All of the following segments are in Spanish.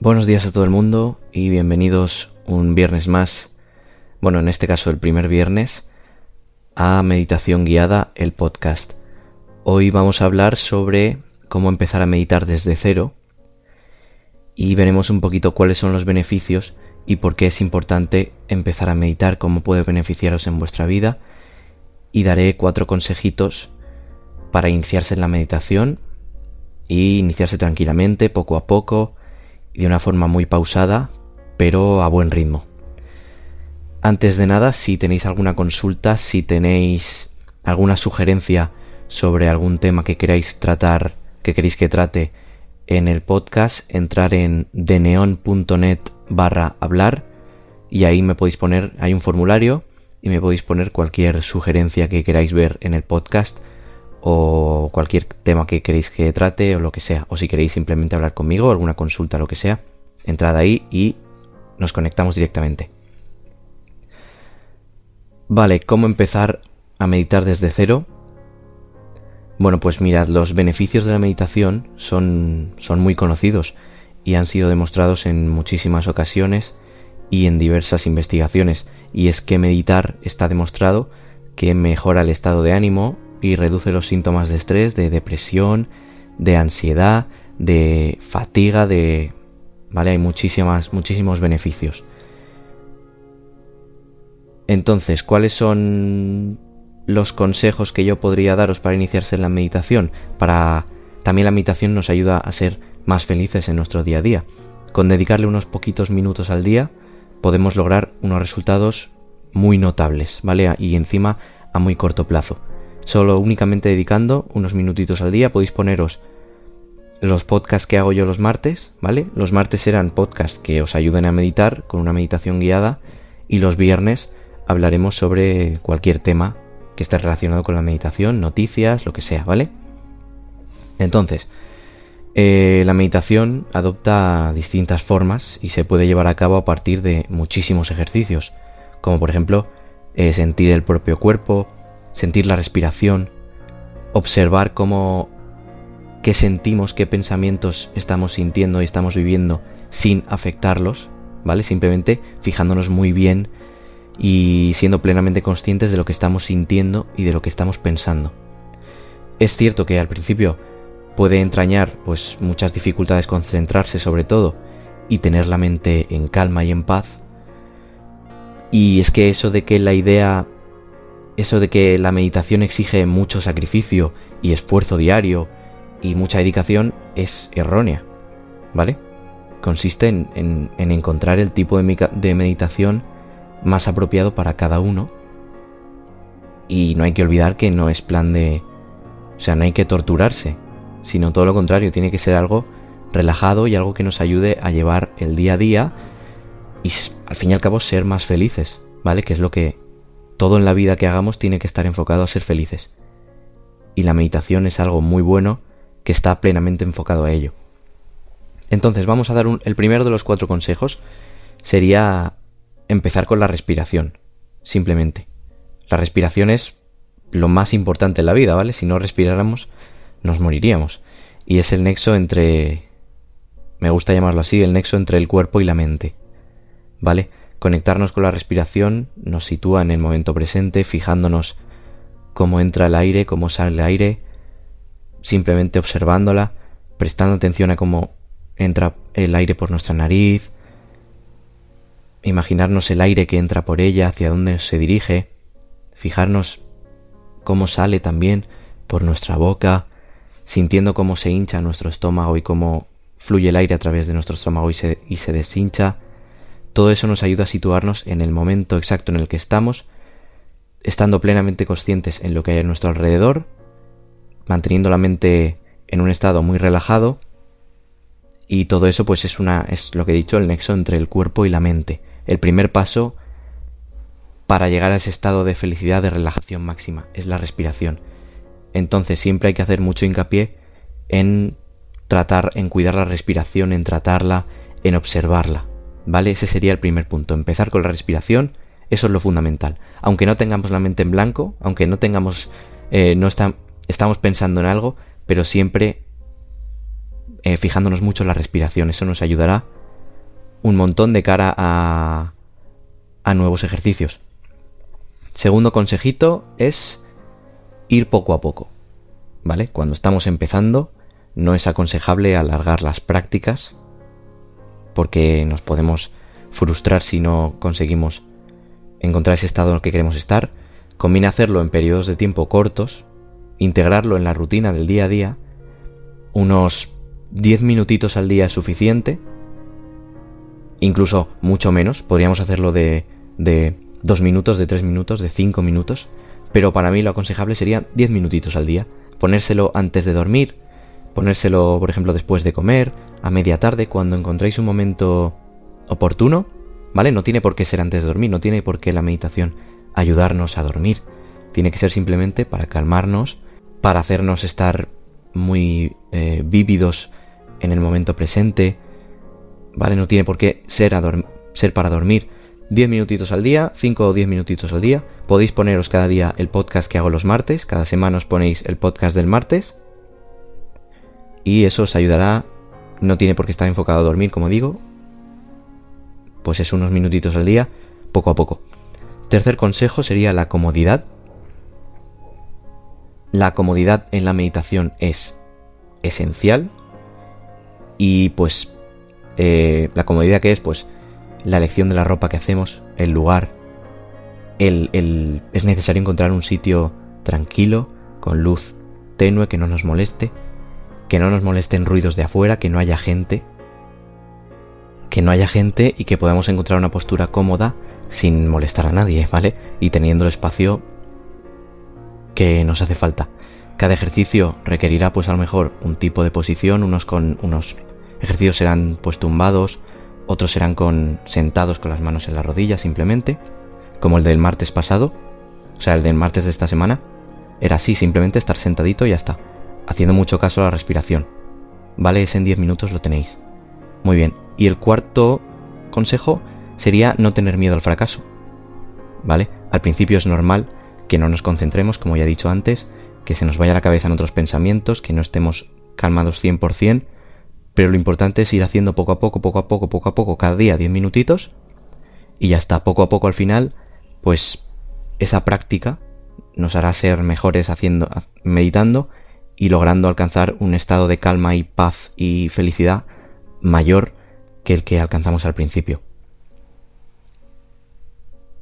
Buenos días a todo el mundo y bienvenidos un viernes más, bueno, en este caso el primer viernes, a Meditación Guiada, el podcast. Hoy vamos a hablar sobre cómo empezar a meditar desde cero y veremos un poquito cuáles son los beneficios y por qué es importante empezar a meditar, cómo puede beneficiaros en vuestra vida y daré cuatro consejitos para iniciarse en la meditación y iniciarse tranquilamente, poco a poco de una forma muy pausada, pero a buen ritmo. Antes de nada, si tenéis alguna consulta, si tenéis alguna sugerencia sobre algún tema que queráis tratar, que queréis que trate en el podcast, entrar en deneon.net barra hablar y ahí me podéis poner, hay un formulario y me podéis poner cualquier sugerencia que queráis ver en el podcast o cualquier tema que queréis que trate o lo que sea, o si queréis simplemente hablar conmigo, alguna consulta, lo que sea, entrad ahí y nos conectamos directamente. Vale, ¿cómo empezar a meditar desde cero? Bueno, pues mirad, los beneficios de la meditación son, son muy conocidos y han sido demostrados en muchísimas ocasiones y en diversas investigaciones. Y es que meditar está demostrado que mejora el estado de ánimo, y reduce los síntomas de estrés, de depresión, de ansiedad, de fatiga, de... ¿Vale? Hay muchísimas, muchísimos beneficios. Entonces, ¿cuáles son los consejos que yo podría daros para iniciarse en la meditación? Para... También la meditación nos ayuda a ser más felices en nuestro día a día. Con dedicarle unos poquitos minutos al día podemos lograr unos resultados muy notables, ¿vale? Y encima a muy corto plazo. Solo únicamente dedicando unos minutitos al día podéis poneros los podcasts que hago yo los martes, ¿vale? Los martes serán podcasts que os ayuden a meditar con una meditación guiada y los viernes hablaremos sobre cualquier tema que esté relacionado con la meditación, noticias, lo que sea, ¿vale? Entonces, eh, la meditación adopta distintas formas y se puede llevar a cabo a partir de muchísimos ejercicios, como por ejemplo eh, sentir el propio cuerpo, sentir la respiración, observar cómo qué sentimos, qué pensamientos estamos sintiendo y estamos viviendo sin afectarlos, ¿vale? Simplemente fijándonos muy bien y siendo plenamente conscientes de lo que estamos sintiendo y de lo que estamos pensando. Es cierto que al principio puede entrañar pues muchas dificultades concentrarse sobre todo y tener la mente en calma y en paz. Y es que eso de que la idea eso de que la meditación exige mucho sacrificio y esfuerzo diario y mucha dedicación es errónea, ¿vale? Consiste en, encontrar el tipo de, de meditación más apropiado para cada uno y no hay que olvidar que no es plan de... O sea, no hay que torturarse, sino todo lo contrario, tiene que ser algo relajado y algo que nos ayude a llevar el día a día y al fin y al cabo ser más felices, ¿vale? Que es lo que todo en la vida que hagamos tiene que estar enfocado a ser felices. Y la meditación es algo muy bueno que está plenamente enfocado a ello. Entonces vamos a dar el primero de los cuatro consejos. Sería empezar con la respiración. Simplemente. La respiración es lo más importante en la vida, ¿vale? Si no respiráramos, nos moriríamos. Y es el nexo entre... Me gusta llamarlo así, el nexo entre el cuerpo y la mente. ¿Vale? Conectarnos con la respiración nos sitúa en el momento presente, fijándonos cómo entra el aire, cómo sale el aire, simplemente observándola, prestando atención a cómo entra el aire por nuestra nariz, imaginarnos el aire que entra por ella, hacia dónde se dirige, fijarnos cómo sale también por nuestra boca, sintiendo cómo se hincha nuestro estómago y cómo fluye el aire a través de nuestro estómago y se, y se deshincha, todo eso nos ayuda a situarnos en el momento exacto en el que estamos, estando plenamente conscientes en lo que hay a nuestro alrededor, manteniendo la mente en un estado muy relajado y todo eso pues es una es lo que he dicho el nexo entre el cuerpo y la mente. El primer paso para llegar a ese estado de felicidad de relajación máxima es la respiración. Entonces siempre hay que hacer mucho hincapié en tratar en cuidar la respiración en tratarla en observarla ¿vale? Ese sería el primer punto, empezar con la respiración, eso es lo fundamental. Aunque no tengamos la mente en blanco, aunque no tengamos, eh, no estamos pensando en algo, pero siempre eh, fijándonos mucho en la respiración, eso nos ayudará un montón de cara a, a nuevos ejercicios. Segundo consejito es ir poco a poco. ¿Vale? Cuando estamos empezando, no es aconsejable alargar las prácticas porque nos podemos frustrar si no conseguimos encontrar ese estado en el que queremos estar. Conviene hacerlo en periodos de tiempo cortos, integrarlo en la rutina del día a día. Unos 10 minutitos al día es suficiente, incluso mucho menos. Podríamos hacerlo de, de 2 minutos, de 3 minutos, de 5 minutos, pero para mí lo aconsejable sería 10 minutitos al día. Ponérselo antes de dormir, ponérselo, por ejemplo, después de comer, a media tarde, cuando encontréis un momento oportuno, ¿vale? No tiene por qué ser antes de dormir, no tiene por qué la meditación ayudarnos a dormir. Tiene que ser simplemente para calmarnos, para hacernos estar muy eh, vívidos en el momento presente, ¿vale? No tiene por qué ser, ser para dormir. 10 minutitos al día, 5 o 10 minutitos al día. Podéis poneros cada día el podcast que hago los martes, cada semana os ponéis el podcast del martes. Y eso os ayudará, no tiene por qué estar enfocado a dormir, como digo. Pues es unos minutitos al día, poco a poco. Tercer consejo sería la comodidad. La comodidad en la meditación es esencial. Y pues eh, la comodidad que es, pues la elección de la ropa que hacemos, el lugar, el, es necesario encontrar un sitio tranquilo, con luz tenue, que no nos moleste, que no nos molesten ruidos de afuera, que no haya gente, que no haya gente y que podamos encontrar una postura cómoda sin molestar a nadie, ¿vale? Y teniendo el espacio que nos hace falta. Cada ejercicio requerirá pues a lo mejor un tipo de posición, unos con unos ejercicios serán pues tumbados, otros serán con sentados con las manos en la rodilla simplemente, como el del martes pasado, o sea, el del martes de esta semana, era así, simplemente estar sentadito y ya está, haciendo mucho caso a la respiración. Vale, ese en 10 minutos lo tenéis. Muy bien, y el cuarto consejo sería no tener miedo al fracaso. ¿Vale? Al principio es normal que no nos concentremos, como ya he dicho antes, que se nos vaya la cabeza en otros pensamientos, que no estemos calmados 100%, pero lo importante es ir haciendo poco a poco, poco a poco, poco a poco, cada día 10 minutitos y ya poco a poco al final, pues esa práctica nos hará ser mejores haciendo, meditando y logrando alcanzar un estado de calma y paz y felicidad mayor que el que alcanzamos al principio.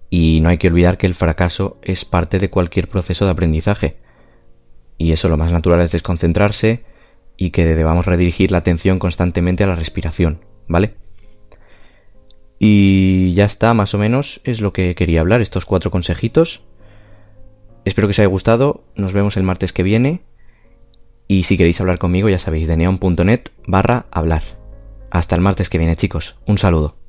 Y no hay que olvidar que el fracaso es parte de cualquier proceso de aprendizaje. Y eso lo más natural es desconcentrarse, y que debamos redirigir la atención constantemente a la respiración, ¿vale? Y ya está, más o menos es lo que quería hablar, estos cuatro consejitos. Espero que os haya gustado, nos vemos el martes que viene y si queréis hablar conmigo ya sabéis, de neon.net barra hablar. Hasta el martes que viene chicos, un saludo.